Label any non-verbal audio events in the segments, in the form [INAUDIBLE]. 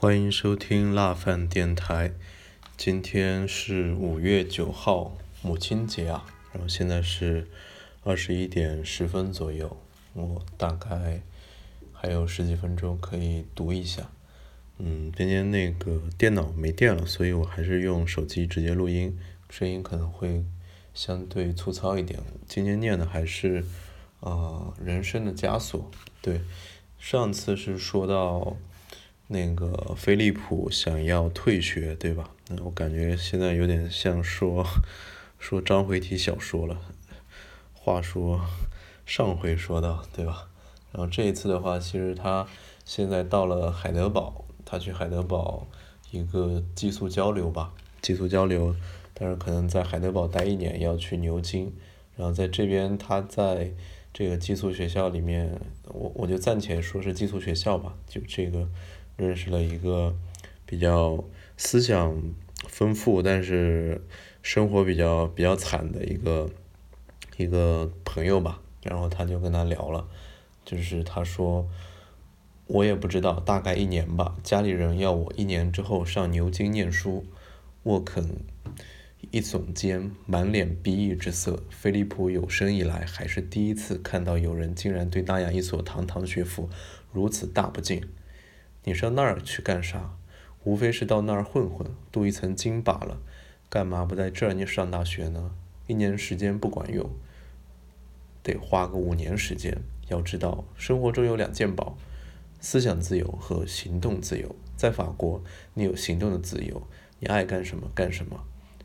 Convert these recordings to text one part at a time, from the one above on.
欢迎收听辣饭电台。今天是五月九号，母亲节啊。然后现在是二十一点十分左右，我大概还有十几分钟可以读一下。嗯，今天那个电脑没电了，所以我还是用手机直接录音，声音可能会相对粗糙一点。今天念的还是啊人生的枷锁，对。上次是说到那个飞利浦想要退学，对吧？那我感觉现在有点像说 [LAUGHS] 说章回体小说了。话说上回说到，对吧？然后这一次的话，其实他现在到了海德堡，他去海德堡一个寄宿交流吧，寄宿交流，但是可能在海德堡待一年要去牛津，然后在这边他在。这个寄宿学校里面，我我就暂且说是寄宿学校吧。就这个认识了一个比较思想丰富，但是生活比较比较惨的一个一个朋友吧。然后他就跟他聊了，就是他说我也不知道，大概一年吧。家里人要我一年之后上牛津念书，沃肯。一耸肩，满脸鄙夷之色。菲利普有生以来还是第一次看到有人竟然对那样一所堂堂学府如此大不敬。你上那儿去干啥？无非是到那儿混混，镀一层金罢了。干嘛不在这儿你上大学呢？一年时间不管用，得花个五年时间。要知道，生活中有两件宝：思想自由和行动自由。在法国，你有行动的自由，你爱干什么干什么。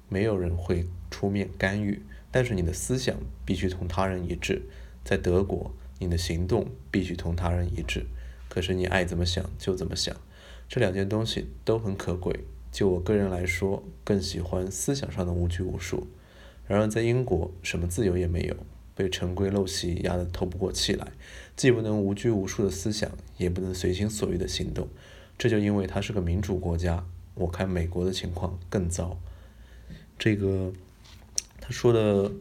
没有人会出面干预，但是你的思想必须同他人一致。在德国，你的行动必须同他人一致，可是你爱怎么想就怎么想。这两件东西都很可贵。就我个人来说，更喜欢思想上的无拘无束。然而在英国，什么自由也没有，被陈规陋习压得透不过气来，既不能无拘无束的思想，也不能随心所欲的行动。这就因为它是个民主国家。我看美国的情况更糟。这个他说的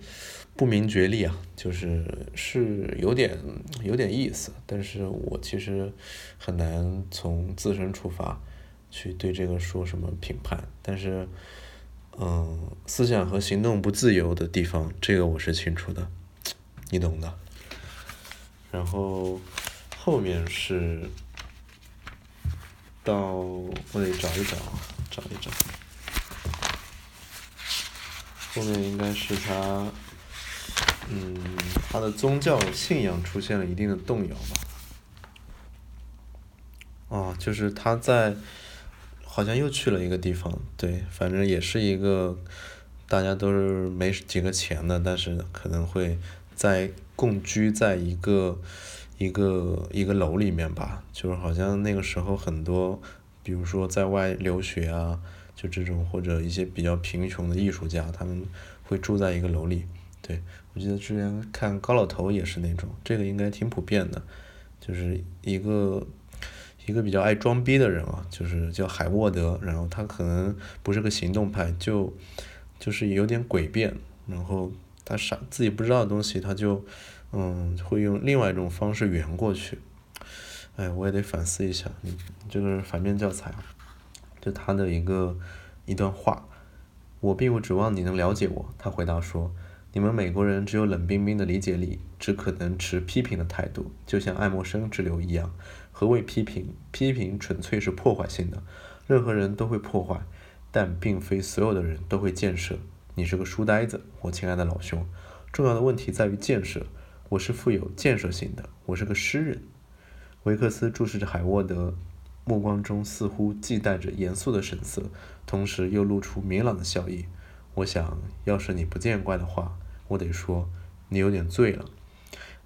不明觉厉啊，就是是有点有点意思，但是我其实很难从自身出发去对这个说什么评判，但是嗯，思想和行动不自由的地方，这个我是清楚的，你懂的。然后后面是到我得找一找，找一找。后面应该是他，嗯，他的宗教信仰出现了一定的动摇吧。哦，就是他在，好像又去了一个地方，对，反正也是一个，大家都是没几个钱的，但是可能会在共居在一个一个一个楼里面吧，就是好像那个时候很多，比如说在外留学啊。就这种或者一些比较贫穷的艺术家，他们会住在一个楼里。对我记得之前看高老头也是那种，这个应该挺普遍的，就是一个一个比较爱装逼的人啊，就是叫海沃德，然后他可能不是个行动派，就就是有点诡辩，然后他啥自己不知道的东西，他就嗯会用另外一种方式圆过去。哎，我也得反思一下，你这个反面教材。就他的一个一段话，我并不指望你能了解我。他回答说：“你们美国人只有冷冰冰的理解力，只可能持批评的态度，就像爱默生之流一样。何谓批评？批评纯粹是破坏性的，任何人都会破坏，但并非所有的人都会建设。你是个书呆子，我亲爱的老兄。重要的问题在于建设。我是富有建设性的，我是个诗人。”维克斯注视着海沃德。目光中似乎既带着严肃的神色，同时又露出明朗的笑意。我想要是你不见怪的话，我得说你有点醉了。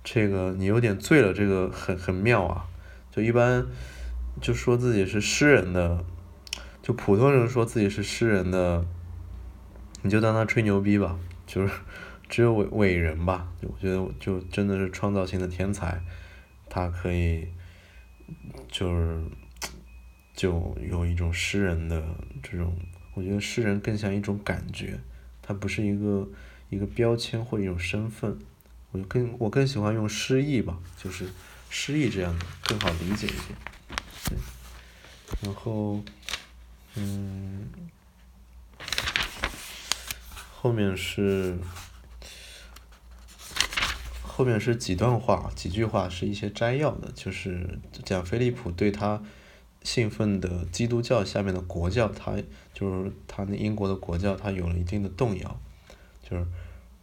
这个你有点醉了，这个很很妙啊。就一般就说自己是诗人的，就普通人说自己是诗人的，你就当他吹牛逼吧。就是只有伟伟人吧，我觉得就真的是创造性的天才，他可以就是。就有一种诗人的这种，我觉得诗人更像一种感觉，他不是一个一个标签或一种身份，我更我更喜欢用诗意吧，就是诗意这样的更好理解一点。对然后，嗯，后面是后面是几段话，几句话是一些摘要的，就是讲菲利普对他信奉的基督教下面的国教，他就是他那英国的国教，他有了一定的动摇，就是，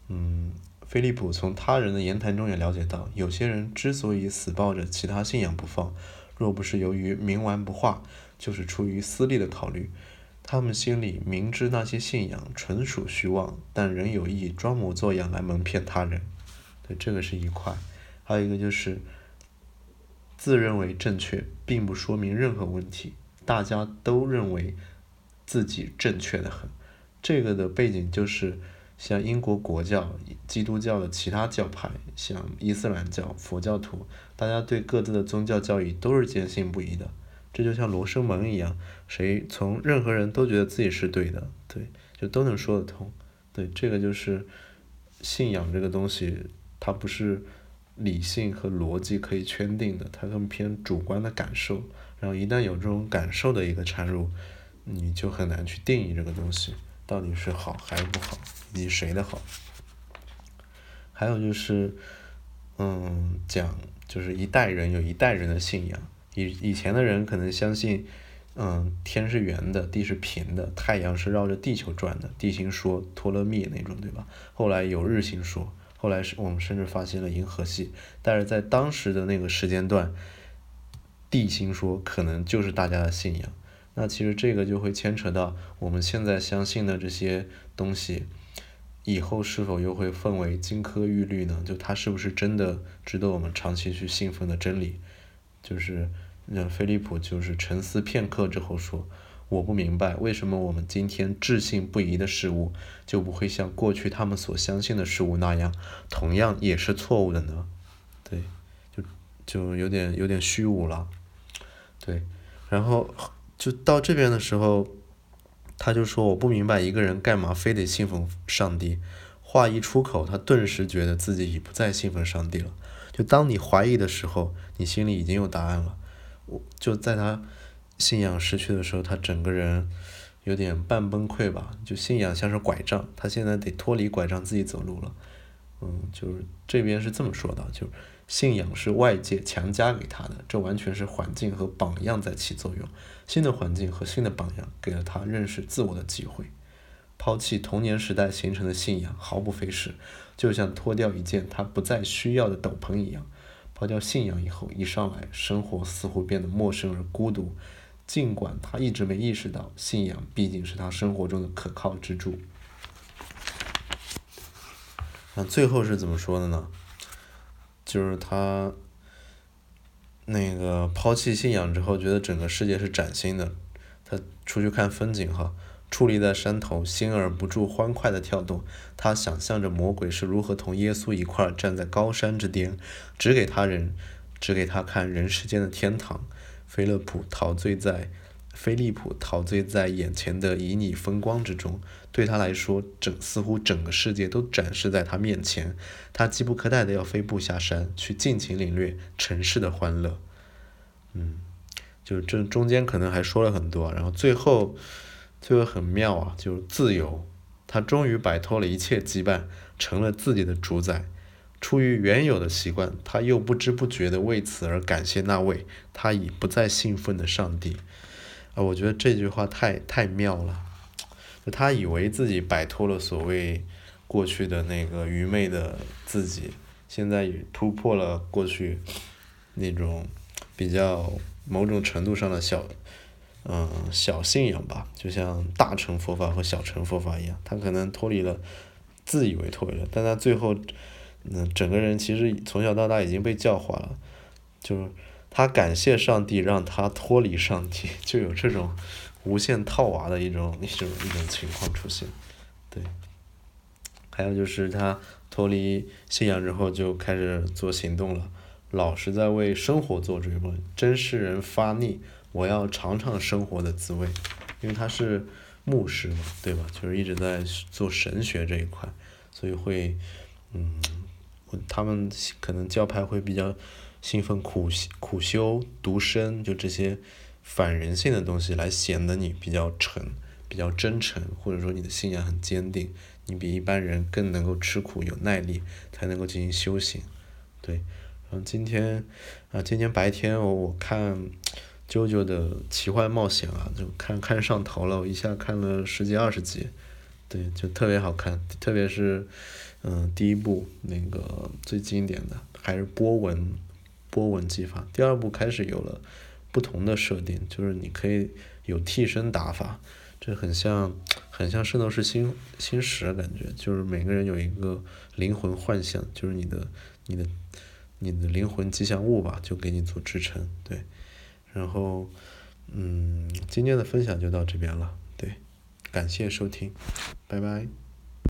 嗯，菲利普从他人的言谈中也了解到，有些人之所以死抱着其他信仰不放，若不是由于冥顽不化。就是出于私利的考虑，他们心里明知那些信仰纯属虚妄，但仍有意装模作样来蒙骗他人。对，这个是一块。还有一个就是自认为正确，并不说明任何问题，大家都认为自己正确的很。这个的背景就是像英国国教、基督教的其他教派，像伊斯兰教、佛教徒，大家对各自的宗教教义都是坚信不疑的。这就像罗生门一样，谁从任何人都觉得自己是对的，对，就都能说得通，对，这个就是信仰这个东西，它不是理性和逻辑可以圈定的，它更偏主观的感受，然后一旦有这种感受的一个掺入，你就很难去定义这个东西。到底是好还是不好，以及谁的好。还有就是，嗯，讲就是一代人有一代人的信仰。以以前的人可能相信，嗯，天是圆的，地是平的，太阳是绕着地球转的，地心说、托勒密那种，对吧？后来有日心说，后来是我们甚至发现了银河系，但是在当时的那个时间段，地心说可能就是大家的信仰。那其实这个就会牵扯到我们现在相信的这些东西，以后是否又会奉为金科玉律呢？就它是不是真的值得我们长期去信奉的真理？就是。那菲利普就是沉思片刻之后说：“我不明白为什么我们今天置信不疑的事物，就不会像过去他们所相信的事物那样，同样也是错误的呢？”对，就就有点有点虚无了。对，然后就到这边的时候，他就说：“我不明白一个人干嘛非得信奉上帝。”话一出口，他顿时觉得自己已不再信奉上帝了。就当你怀疑的时候，你心里已经有答案了。我就在他信仰失去的时候，他整个人有点半崩溃吧。就信仰像是拐杖，他现在得脱离拐杖自己走路了。嗯，就是这边是这么说的，就信仰是外界强加给他的，这完全是环境和榜样在起作用。新的环境和新的榜样给了他认识自我的机会。抛弃童年时代形成的信仰毫不费事，就像脱掉一件他不再需要的斗篷一样。抛掉信仰以后，一上来生活似乎变得陌生而孤独，尽管他一直没意识到，信仰毕竟是他生活中的可靠支柱。那最后是怎么说的呢？就是他那个抛弃信仰之后，觉得整个世界是崭新的，他出去看风景哈。矗立在山头，心儿不住欢快的跳动。他想象着魔鬼是如何同耶稣一块站在高山之巅，指给他人，指给他看人世间的天堂。菲勒普陶醉在，菲利普陶醉在眼前的旖旎风光之中。对他来说，整似乎整个世界都展示在他面前。他急不可待的要飞步下山，去尽情领略尘世的欢乐。嗯，就是这中间可能还说了很多，然后最后。最后很妙啊，就是自由，他终于摆脱了一切羁绊，成了自己的主宰。出于原有的习惯，他又不知不觉地为此而感谢那位他已不再兴奋的上帝。啊，我觉得这句话太太妙了。就他以为自己摆脱了所谓过去的那个愚昧的自己，现在也突破了过去那种比较某种程度上的小。嗯，小信仰吧，就像大乘佛法和小乘佛法一样，他可能脱离了，自以为脱离了，但他最后，嗯，整个人其实从小到大已经被教化了，就是他感谢上帝让他脱离上帝，[LAUGHS] 就有这种无限套娃的一种 [LAUGHS] 一种一种情况出现，对，还有就是他脱离信仰之后就开始做行动了，老是在为生活做追问，真是人发腻。我要尝尝生活的滋味，因为他是牧师嘛，对吧？就是一直在做神学这一块，所以会，嗯，他们可能教派会比较信奉苦苦修、独身，就这些，反人性的东西来显得你比较诚、比较真诚，或者说你的信仰很坚定，你比一般人更能够吃苦、有耐力，才能够进行修行。对，然后今天啊，今天白天我我看《啾啾的奇幻冒险》啊，就看看上头了，我一下看了十几二十集，对，就特别好看，特别是嗯第一部那个最经典的还是波纹。波纹技法，第二部开始有了不同的设定，就是你可以有替身打法，这很像很像圣斗士星星矢感觉，就是每个人有一个灵魂幻象，就是你的你的你的灵魂吉祥物吧，就给你做支撑，对，然后嗯，今天的分享就到这边了，对，感谢收听，拜拜。